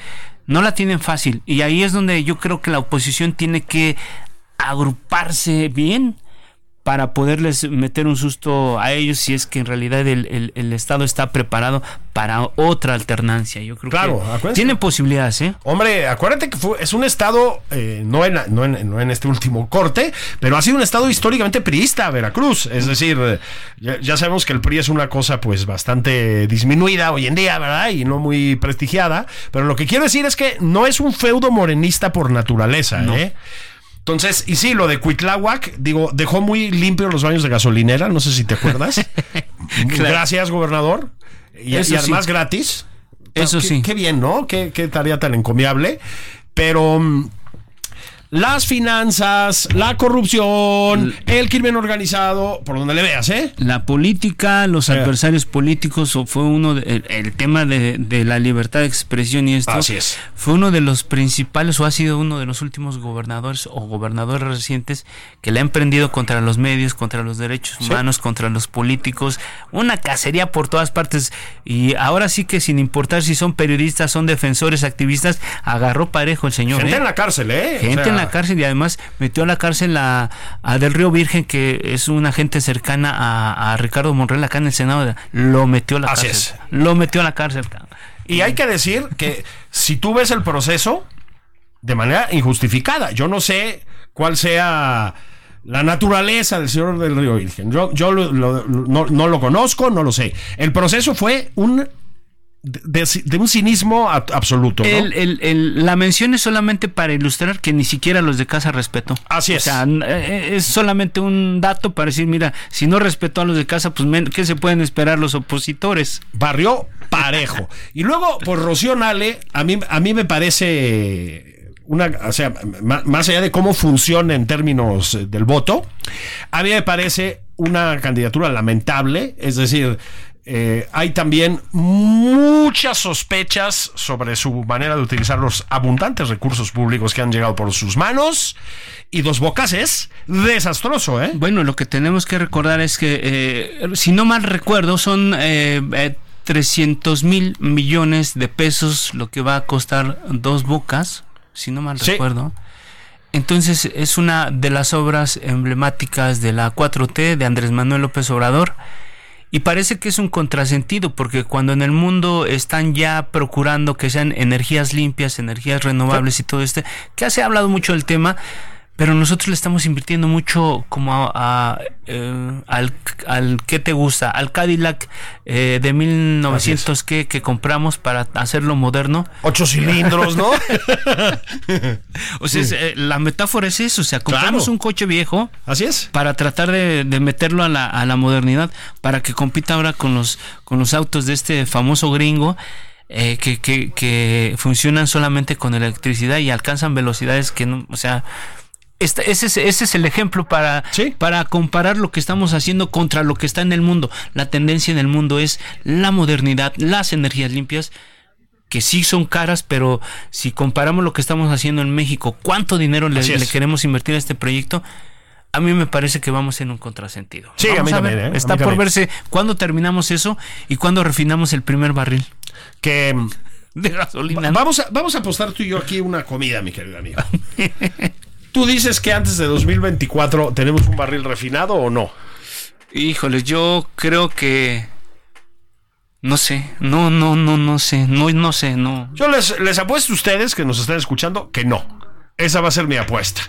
no la tienen fácil. Y ahí es donde yo creo que la oposición tiene que agruparse bien para poderles meter un susto a ellos si es que en realidad el, el- el Estado está preparado para otra alternancia. Yo creo Claro, que acuérdense. tienen posibilidades, ¿eh? Hombre, acuérdate que fue- es un estado, eh, no, en, no, en, no en este último corte, pero ha sido un estado históricamente priista, Veracruz. Es decir, eh, ya, ya sabemos que el PRI es una cosa pues bastante disminuida hoy en día, ¿verdad? Y no muy prestigiada. Pero lo que quiero decir es que no es un feudo morenista por naturaleza, ¿eh? Entonces, y sí, lo de Cuitláhuac, digo, dejó muy limpios los baños de gasolinera, no sé si te acuerdas. Gracias, gobernador. Y, y además sí. gratis. Eso Qué- sí. Qué bien, ¿no? Qué, qué tarea tan encomiable. Pero mm, las finanzas, la corrupción, el crimen organizado, por donde le veas, ¿eh? La política, los adversarios políticos, o fue uno de- el, el tema de, de la libertad de expresión y esto Así es. fue uno de los principales o ha sido uno de los últimos gobernadores o gobernadores recientes que le ha emprendido contra los medios, contra los derechos humanos, contra los políticos, una cacería por todas partes y ahora sí que sin importar si son periodistas, son defensores, activistas, agarró parejo el señor. Gente ¿eh? en la cárcel, ¿eh? O Gente sea, en la cárcel y además metió a la cárcel a, a Del Río Virgen, que es una gente cercana a, a Ricardo Monreal acá en el Senado. Lo metió a la Así cárcel. es. Lo metió a la cárcel. Y hay que decir que si tú ves el proceso de manera injustificada, yo no sé cuál sea la naturaleza del señor del Río Virgen. Yo, yo lo- lo- no, no lo conozco, no lo sé. El proceso fue un de, de un cinismo absoluto. ¿no? El- el- el- la mención es solamente para ilustrar que ni siquiera los de casa respetó. Así O es. sea, n- eh, es solamente un dato para decir, mira, si no respetó a los de casa, pues ¿qué se pueden esperar los opositores? barrió parejo. Y luego, pues Rocío Nale, a mí, a mí me parece una, o sea, más allá de cómo funciona en términos eh, del voto, a mí me parece una candidatura lamentable, es decir, eh, hay también muchas sospechas sobre su manera de utilizar los abundantes recursos públicos que han llegado por sus manos. Y Dos Bocas es desastroso, ¿eh? Bueno, lo que tenemos que recordar es que, eh, si no mal recuerdo, son eh, eh, 300 mil millones de pesos lo que va a costar dos bocas, si no mal Sí. recuerdo. Entonces es una de las obras emblemáticas de la 4T de Andrés Manuel López Obrador. Y parece que es un contrasentido, porque cuando en el mundo están ya procurando que sean energías limpias, energías renovables y todo este, que se ha hablado mucho del tema, pero nosotros le estamos invirtiendo mucho como a, a, eh, al, al que te gusta, al Cadillac eh, de 1900 que, que compramos para hacerlo moderno. Ocho cilindros, ¿no? O sea, es, eh, la metáfora es eso, o sea, compramos Claro. un coche viejo Así es. para tratar de, de meterlo a la, a la modernidad, para que compita ahora con los, con los autos de este famoso gringo. eh, que, que, que funcionan solamente con electricidad y alcanzan velocidades que no, o sea, ese, es, ese es el ejemplo para, Sí. para comparar lo que estamos haciendo contra lo que está en el mundo. La tendencia en el mundo es la modernidad, las energías limpias, que sí son caras, pero si comparamos lo que estamos haciendo en México, cuánto dinero le, queremos invertir a este proyecto, a mí me parece que vamos en un contrasentido. Sí, a mí ver. ¿eh? A Está mí por verse cuándo terminamos eso y cuándo refinamos el primer barril Que mm, de gasolina. vamos a, vamos a apostar tú y yo aquí una comida, mi querido amigo. ¿Tú dices que antes de 2024 tenemos un barril refinado o no? Híjole, yo creo que no sé, no, no, no, no sé, no, no sé, no. Yo les, les apuesto a ustedes que nos están escuchando que no. Esa va a ser mi apuesta.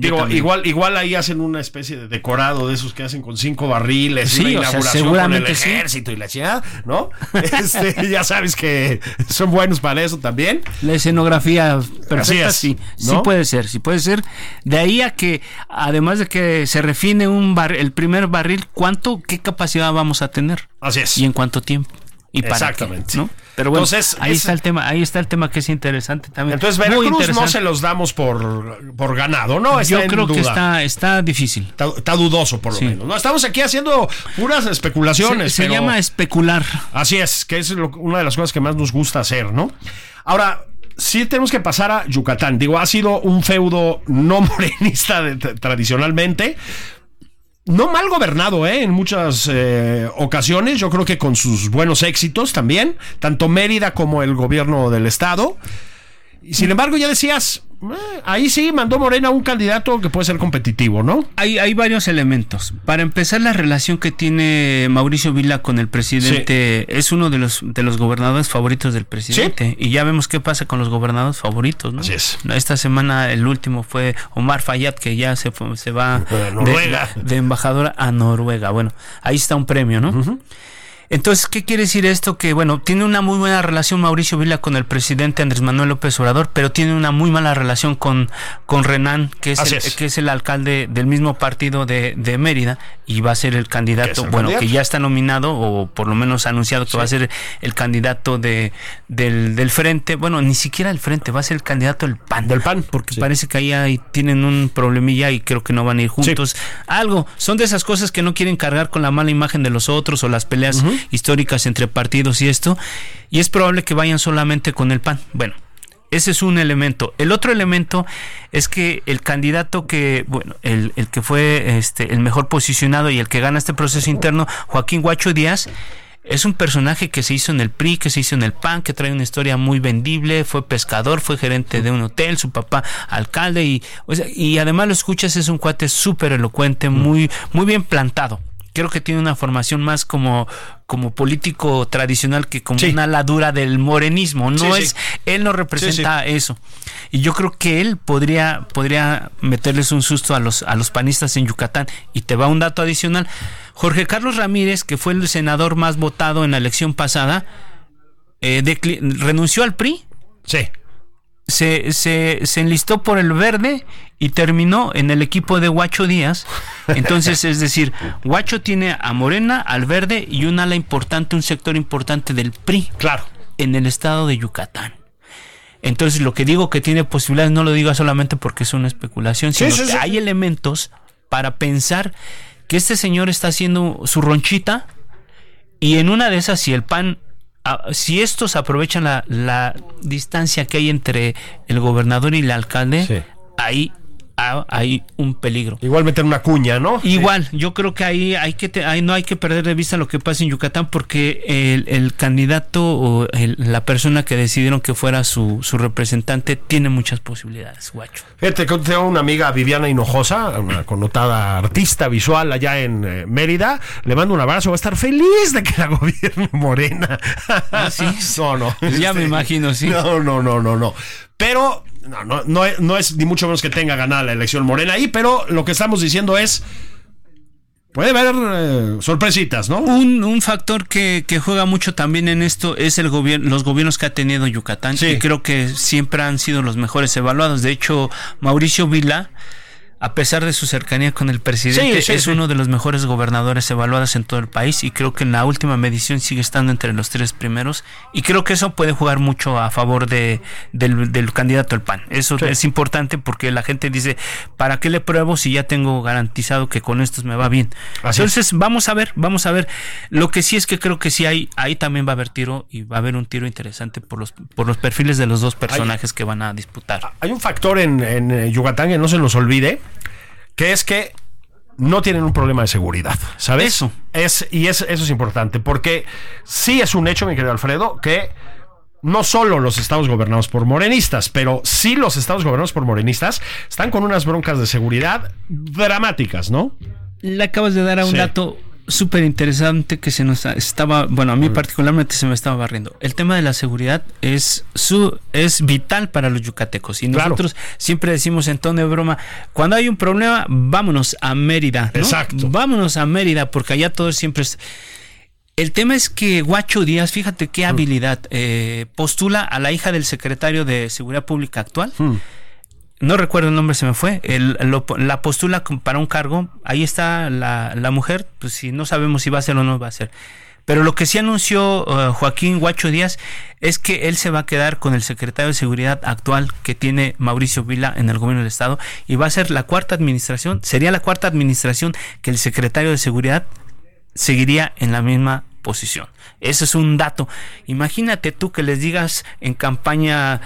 Digo, también. igual, igual ahí hacen una especie de decorado de esos que hacen con cinco barriles, Sí, y una o sea, inauguración seguramente con el sí. ejército y la chingada, ¿no? Este, ya sabes que son buenos para eso también. La escenografía perfecta, es, sí, sí ¿no? puede ser, sí puede ser. De ahí a que, además de que se refine un bar, el primer barril, ¿cuánto, qué capacidad vamos a tener? Así es. ¿Y en cuánto tiempo? ¿Y para qué, Exactamente. ¿no? Pero bueno, Entonces, ahí es- está el tema, ahí está el tema que es interesante también. Entonces, Veracruz no se los damos por, por ganado, ¿no? Está Yo creo que está, está difícil. Está, está dudoso, por lo Sí. menos. No, estamos aquí haciendo puras especulaciones. se pero- llama especular. Así es, que es lo- una de las cosas que más nos gusta hacer, ¿no? Ahora, sí tenemos que pasar a Yucatán. Digo, ha sido un feudo no morenista de- tradicionalmente. No mal gobernado, ¿eh? En muchas eh, ocasiones, yo creo que con sus buenos éxitos también, tanto Mérida como el gobierno del estado. Y sin embargo, ya decías, ahí sí mandó Morena un candidato que puede ser competitivo, ¿no? Hay, hay varios elementos. Para empezar, la relación que tiene Mauricio Vila con el presidente es uno de los, de los gobernadores favoritos del presidente. Y ya vemos qué pasa con los gobernadores favoritos. ¿no? Así es. Esta semana el último fue Omar Fayad, que ya se, fue- se va De de, embajador a Noruega. Bueno, ahí está un premio, ¿no? Entonces, ¿qué quiere decir esto? Que, bueno, tiene una muy buena relación Mauricio Vila con el presidente Andrés Manuel López Obrador, pero tiene una muy mala relación con, con Renan, que es, el, es. que es el alcalde del mismo partido de, de Mérida y va a ser el candidato, el bueno, candidato. que ya está nominado o por lo menos anunciado que va a ser el candidato de, del, del frente, bueno, ni siquiera el frente, va a ser el candidato del PAN. Del PAN, Porque sí. parece que ahí hay- tienen un problemilla y creo que no van a ir juntos. Algo, son de esas cosas que no quieren cargar con la mala imagen de los otros o las peleas históricas entre partidos y esto, y es probable que vayan solamente con el PAN. Bueno, ese es un elemento. El otro elemento es que el candidato que, bueno, el, el que fue este, el mejor posicionado y el que gana este proceso interno, Joaquín Guacho Díaz, es un personaje que se hizo en el PRI, que se hizo en el PAN, que trae una historia muy vendible, fue pescador, fue gerente de un hotel, su papá alcalde y, o sea, y además lo escuchas, es un cuate súper elocuente, muy, muy bien plantado. Creo que tiene una formación más como, como político tradicional que como Sí. una ala dura del morenismo. No Sí, sí. es, él no representa eso. Y yo creo que él podría, podría meterles un susto a los, a los panistas en Yucatán. Y te va un dato adicional. Jorge Carlos Ramírez, que fue el senador más votado en la elección pasada, eh, renunció al PRI, Sí. Se, se, se enlistó por el verde y terminó en el equipo de Guacho Díaz. Entonces, es decir, Guacho tiene a Morena, al verde y un ala importante, un sector importante del PRI Claro. en el estado de Yucatán. Entonces, lo que digo que tiene posibilidades, no lo diga solamente porque es una especulación, Sí, sino sí, que hay elementos para pensar que este señor está haciendo su ronchita y en una de esas, si el PAN, si estos aprovechan la, la distancia que hay entre el gobernador y el alcalde, Sí. ahí ah, hay un peligro. Igual meter una cuña, ¿no? Igual, yo creo que ahí hay que te- ahí no hay que perder de vista lo que pasa en Yucatán porque el, el candidato o el- la persona que decidieron que fuera su, su representante tiene muchas posibilidades, guacho. Fíjate tengo una amiga Viviana Hinojosa, una connotada artista visual allá en eh, Mérida. Le mando un abrazo, va a estar feliz de que la gobierne Morena. ¿Ah, sí? No, no. Ya me imagino, sí. No, no, no, no, no. Pero no, no, no, es- no es ni mucho menos que tenga ganada la elección Morena ahí, pero lo que estamos diciendo es. Puede haber eh, sorpresitas, ¿no? Un, un factor que, que juega mucho también en esto es el gobierno, los gobiernos que ha tenido Yucatán Sí. y creo que siempre han sido los mejores evaluados. De hecho, Mauricio Vila, a pesar de su cercanía con el presidente, Sí, sí, es sí. uno de los mejores gobernadores evaluados en todo el país y creo que en la última medición sigue estando entre los tres primeros y creo que eso puede jugar mucho a favor de, del, del candidato al PAN. Eso es importante porque la gente dice, ¿para qué le pruebo si ya tengo garantizado que con estos me va bien? Así es. Entonces, vamos a ver, vamos a ver. Lo que sí es que creo que sí hay, ahí también va a haber tiro y va a haber un tiro interesante por los, por los perfiles de los dos personajes que van a disputar. Hay un factor en, en, eh, Yucatán que no se nos olvide, que es que no tienen un problema de seguridad, ¿sabes? Eso. Es, y es, eso es importante, porque sí es un hecho, mi querido Alfredo, que no solo los estados gobernados por morenistas, pero sí los estados gobernados por morenistas están con unas broncas de seguridad dramáticas, ¿no? Le acabas de dar a un Sí. dato súper interesante que se nos estaba, bueno, a Mm. mí particularmente se me estaba barriendo. El tema de la seguridad es su es vital para los yucatecos y Claro. nosotros siempre decimos en tono de broma, cuando hay un problema, vámonos a Mérida, ¿no? Exacto. Vámonos a Mérida porque allá todo siempre es el tema es que Guacho Díaz, fíjate qué habilidad, eh, postula a la hija del secretario de Seguridad Pública actual. No recuerdo el nombre, se me fue. El- la postula para un cargo. Ahí está la, la mujer. Pues si no sabemos si va a ser o no va a ser. Pero lo que sí anunció uh, Joaquín Guacho Díaz es que él se va a quedar con el secretario de Seguridad actual que tiene Mauricio Vila en el gobierno del Estado y va a ser la cuarta administración, sería la cuarta administración que el secretario de Seguridad seguiría en la misma posición. Ese es un dato. Imagínate tú que les digas en campaña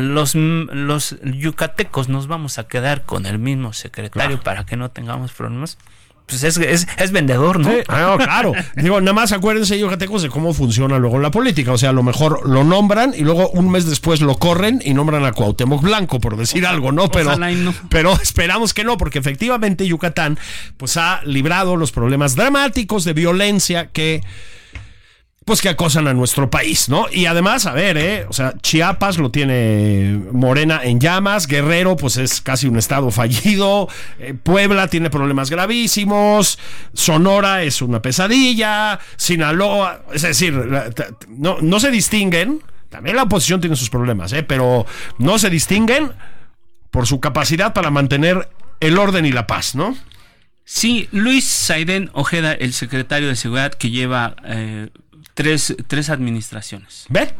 los, los yucatecos nos vamos a quedar con el mismo secretario para que no tengamos problemas pues es, es, es, vendedor, ¿no? Ah, claro. Digo, nada más acuérdense, yucatecos, de cómo funciona luego la política. O sea, a lo mejor lo nombran y luego un mes después lo corren y nombran a Cuauhtémoc Blanco, por decir algo, ¿no? Pero, no. pero esperamos que no, porque efectivamente Yucatán pues ha librado los problemas dramáticos de violencia que pues que acosan a nuestro país, ¿no? Y además, a ver, ¿eh? O sea, Chiapas lo tiene Morena en llamas, Guerrero, pues es casi un estado fallido, eh, Puebla tiene problemas gravísimos, Sonora es una pesadilla, Sinaloa, es decir, no, no se distinguen, también la oposición tiene sus problemas, ¿eh? Pero no se distinguen por su capacidad para mantener el orden y la paz, ¿no? Sí, Luis Saiden Ojeda, el secretario de Seguridad que lleva eh, tres, tres administraciones. ¿Ve?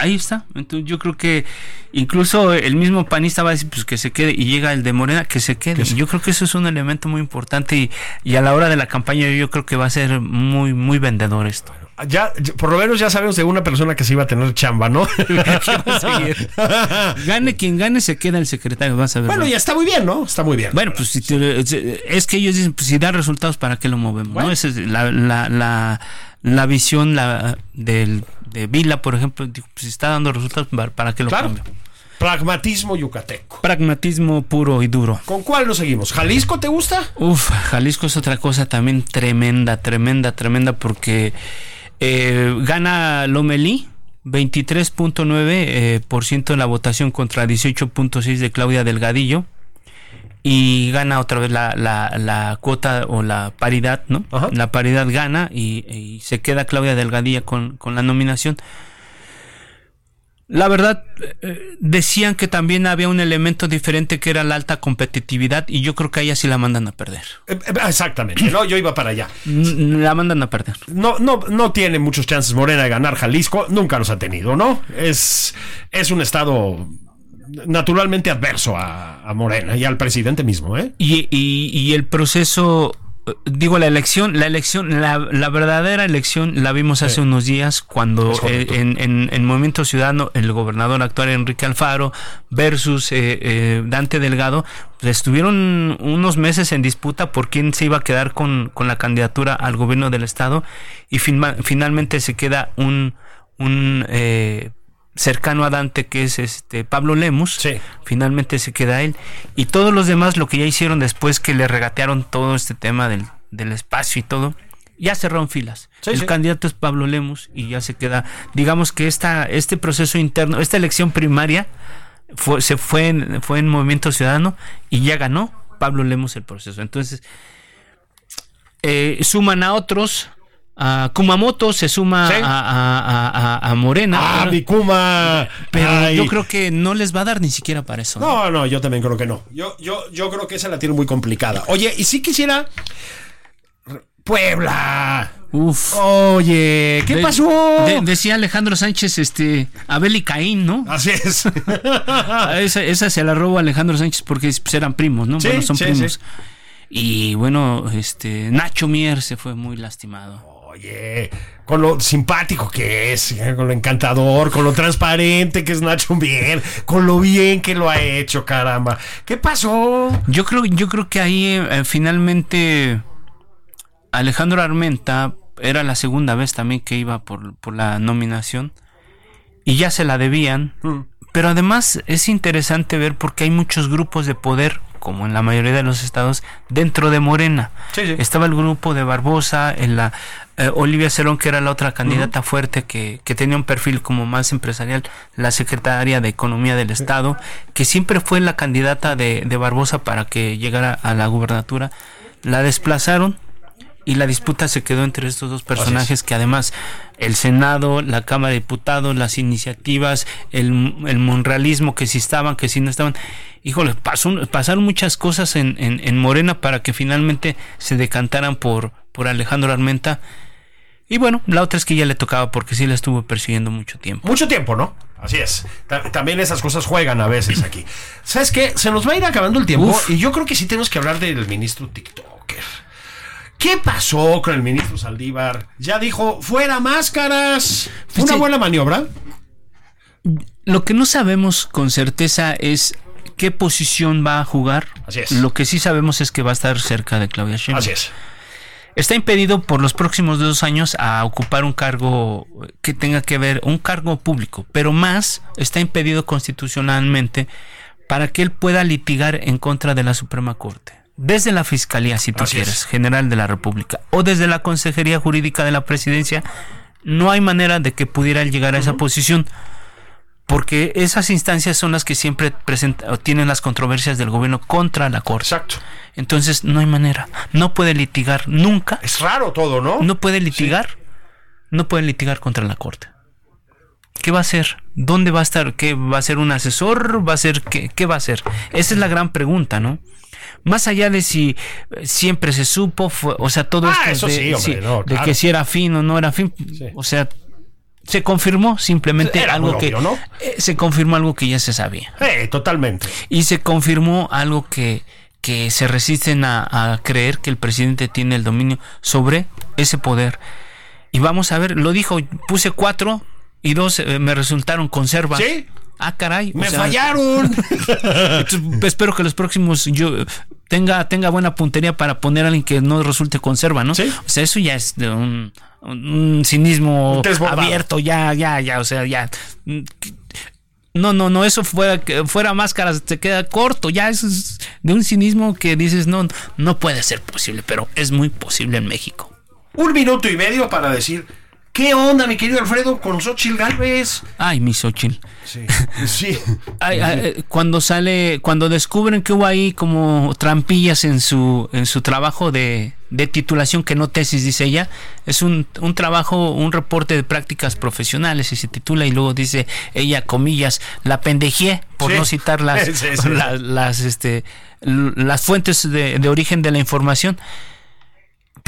Ahí está. Entonces yo creo que incluso el mismo panista va a decir pues que se quede y llega el de Morena que se quede. Yo creo que eso es un elemento muy importante y, y, a la hora de la campaña yo creo que va a ser muy muy vendedor esto. Ya, por lo menos ya sabemos de una persona que se iba a tener chamba, ¿no? gane quien gane, se queda el secretario, vas a ver. Bueno, ya está muy bien, ¿no? Está muy bien. Bueno, pues si es que ellos dicen, pues si da resultados, ¿para qué lo movemos? ¿no? Esa es la, la, la la visión la, del, de Vila, por ejemplo, pues, si está dando resultados, ¿para qué lo claro. Pragmatismo yucateco. Pragmatismo puro y duro. ¿Con cuál nos seguimos? ¿Jalisco te gusta? Uf, Jalisco es otra cosa también tremenda, tremenda, tremenda, porque eh, gana Lomelí. 23.9% eh, por ciento en la votación contra 18.6 de Claudia Delgadillo y gana otra vez la, la, la cuota o la paridad, ¿no? La paridad gana y, se queda Claudia Delgadilla con, con la nominación. La verdad, eh, decían que también había un elemento diferente que era la alta competitividad y yo creo que a ella sí la mandan a perder. Eh, eh, exactamente, no, yo iba para allá. La mandan a perder. No, no, no tiene muchos chances Morena de ganar Jalisco, nunca los ha tenido, ¿no? Es, es un estado naturalmente adverso a, Morena y al presidente mismo. ¿eh? Y, y, el proceso, digo, la elección, la elección, la, verdadera elección la vimos hace unos días cuando eh, en, en, Movimiento Ciudadano el gobernador actual Enrique Alfaro versus eh, eh, Dante Delgado pues, estuvieron unos meses en disputa por quién se iba a quedar con, con la candidatura al gobierno del estado y finalmente se queda un un eh, cercano a Dante, que es este Pablo Lemus, finalmente se queda él. Y todos los demás, lo que ya hicieron después que le regatearon todo este tema del, del espacio y todo, ya cerraron filas. el candidato es Pablo Lemus y ya se queda. Digamos que esta, este proceso interno, esta elección primaria, fue, se fue en, fue en Movimiento Ciudadano y ya ganó Pablo Lemus el proceso. Entonces, eh, suman a otros a Kumamoto se suma a, Morena. ¡Ah, mi Kuma! Pero yo creo que no les va a dar ni siquiera para eso. No, no, yo también creo que no. Yo, yo, yo creo que esa la tiene muy complicada. Oye, y si quisiera. Puebla. Uf. Oye, ¿qué pasó? decía Alejandro Sánchez, este, Abel y Caín, ¿no? Así es. esa, se la robó Alejandro Sánchez porque pues, eran primos, ¿no? bueno, son primos. Y bueno, este, Nacho Mier se fue muy lastimado. Oye, con lo simpático que es, eh, con lo encantador, con lo transparente que es Nacho Bien, con lo bien que lo ha hecho, caramba. ¿Qué pasó? Yo creo, yo creo que ahí eh, finalmente Alejandro Armenta era la segunda vez también que iba por, por la nominación y ya se la debían. Mm. Pero además es interesante ver porque hay muchos grupos de poder como en la mayoría de los estados, dentro de Morena. Estaba el grupo de Barbosa, en la eh, Olivia Cerón, que era la otra candidata fuerte que, que, tenía un perfil como más empresarial, la secretaria de Economía del Estado, que siempre fue la candidata de, de Barbosa para que llegara a la gubernatura. La desplazaron y la disputa se quedó entre estos dos personajes que además el Senado, la Cámara de Diputados, las iniciativas, el, el monrealismo, que si estaban, que si no estaban. Híjole, pasó, pasaron muchas cosas en, en, en, Morena para que finalmente se decantaran por, por Alejandro Armenta. Y bueno, la otra es que ya le tocaba porque sí la estuvo persiguiendo mucho tiempo. Mucho tiempo, ¿no? Así es. Ta- también esas cosas juegan a veces aquí. ¿Sabes qué? Se nos va a ir acabando el tiempo Uf. y yo creo que sí tenemos que hablar del ministro TikToker. ¿Qué pasó con el ministro Saldívar? Ya dijo, fuera máscaras. ¿Fue una buena maniobra? Lo que no sabemos con certeza es qué posición va a jugar. Así es. Lo que sí sabemos es que va a estar cerca de Claudia Sheinbaum. Así es. Está impedido por los próximos dos años a ocupar un cargo que tenga que ver, un cargo público, pero más está impedido constitucionalmente para que él pueda litigar en contra de la Suprema Corte. Desde la Fiscalía, si tú Así es. quieres, General de la República, o desde la Consejería Jurídica de la Presidencia, no hay manera de que pudiera llegar a esa posición porque esas instancias son las que siempre presenta- o tienen las controversias del gobierno contra la Corte. Exacto. Entonces no hay manera, no puede litigar nunca, Es raro todo, ¿no? no puede litigar, no puede litigar contra la Corte. ¿Qué va a hacer? ¿Dónde va a estar? ¿Qué va a ser un asesor? ¿Va a ser qué, qué va a hacer? Esa es la gran pregunta, ¿no? Más allá de si eh, siempre se supo, fue- o sea, todo Ah, esto eso de, sí, hombre, no, de claro. que si era fin o no era fin, o sea, se confirmó simplemente Era algo que eh, se confirmó algo que ya se sabía Eh, totalmente. y se confirmó algo que, que se resisten a, a creer que el presidente tiene el dominio sobre ese poder. Y vamos a ver, lo dijo, puse cuatro y dos eh, me resultaron conservas. ¿Sí? Ah, caray. ¡Me sea, fallaron! espero que los próximos yo eh, tenga, tenga buena puntería para poner a alguien que no resulte conserva, ¿no? Sí. O sea, eso ya es de un, cinismo abierto, ya, ya, ya, o sea, ya. No, no, no, eso fuera, fuera máscaras, te queda corto, ya eso es de un cinismo que dices, no, no puede ser posible, pero es muy posible en México. Un minuto y medio para decir, ¿qué onda, mi querido Alfredo, con Xochitl Galvez? Ay, mi Xochitl. Sí. Sí. Ay, ay, eh, cuando sale, cuando descubren que hubo ahí como trampillas en su, en su trabajo de, de titulación, que no tesis, dice ella, es un, un trabajo, un reporte de prácticas profesionales y se titula y luego dice ella, comillas, la pendejé, por Sí. no citar las, Sí, sí, sí. la- las, este, las fuentes de, de origen de la información.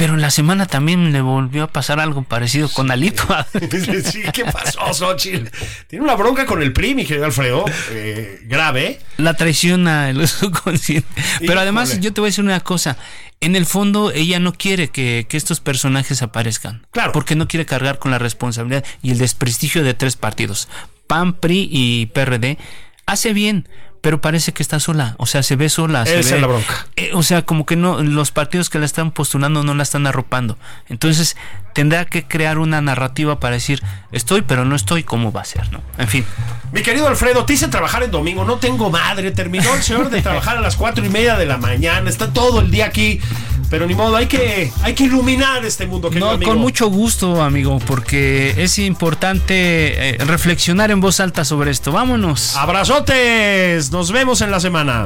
Pero en la semana también le volvió a pasar algo parecido con Alito. Sí, ¿qué pasó, Xochitl? Tiene una bronca con el PRI, mi querido Alfredo, eh, grave. la traiciona el subconsciente. Pero Híjole. además, yo te voy a decir una cosa. En el fondo, ella no quiere que, que estos personajes aparezcan. Claro. Porque no quiere cargar con la responsabilidad y el desprestigio de tres partidos: PAN, PRI y PRD. Hace bien, pero parece que está sola. O sea, se ve sola. se Esa ve- es la bronca. eh, o sea, como que no, los partidos que la están postulando no la están arropando. Entonces, tendrá que crear una narrativa para decir, estoy, pero no estoy, ¿cómo va a ser? ¿no? En fin. Mi querido Alfredo, te hice trabajar el domingo, no tengo madre. Terminó el señor de trabajar a las cuatro y media de la mañana, está todo el día aquí. Pero ni modo, hay que, hay que iluminar este mundo, querido No, amigo. con mucho gusto, amigo, porque es importante eh, reflexionar en voz alta sobre esto. Vámonos. Abrazotes, nos vemos en la semana.